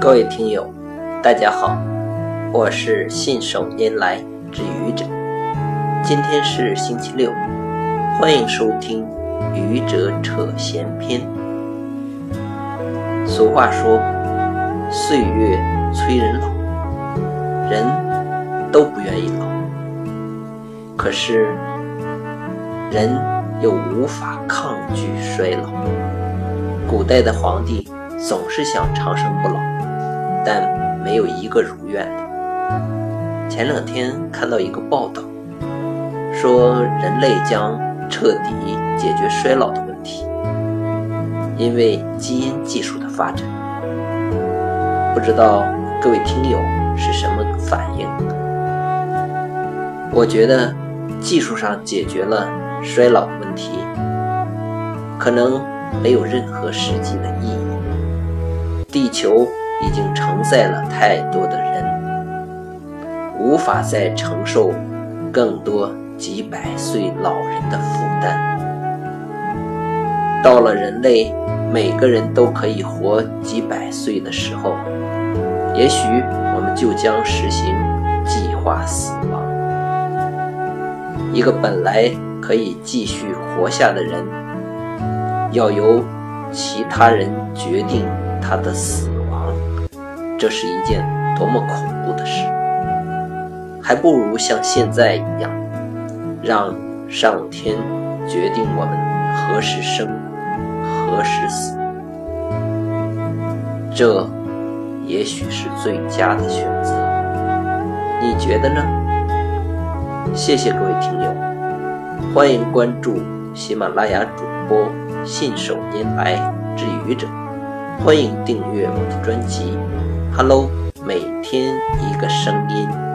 各位听友，大家好，我是信手拈来之愚者。今天是星期六，欢迎收听《愚者扯闲篇》。俗话说：“岁月催人老，人都不愿意老，可是人又无法抗拒衰老。”古代的皇帝总是想长生不老。但没有一个如愿的。前两天看到一个报道，说人类将彻底解决衰老的问题，因为基因技术的发展。不知道各位听友是什么反应？我觉得技术上解决了衰老的问题，可能没有任何实际的意义。地球。已经承载了太多的人，无法再承受更多几百岁老人的负担。到了人类每个人都可以活几百岁的时候，也许我们就将实行计划死亡。一个本来可以继续活下的人，要由其他人决定他的死亡。这是一件多么恐怖的事！还不如像现在一样，让上天决定我们何时生，何时死。这也许是最佳的选择。你觉得呢？谢谢各位听友，欢迎关注喜马拉雅主播信手拈来之愚者，欢迎订阅我的专辑。Hello，每天一个声音。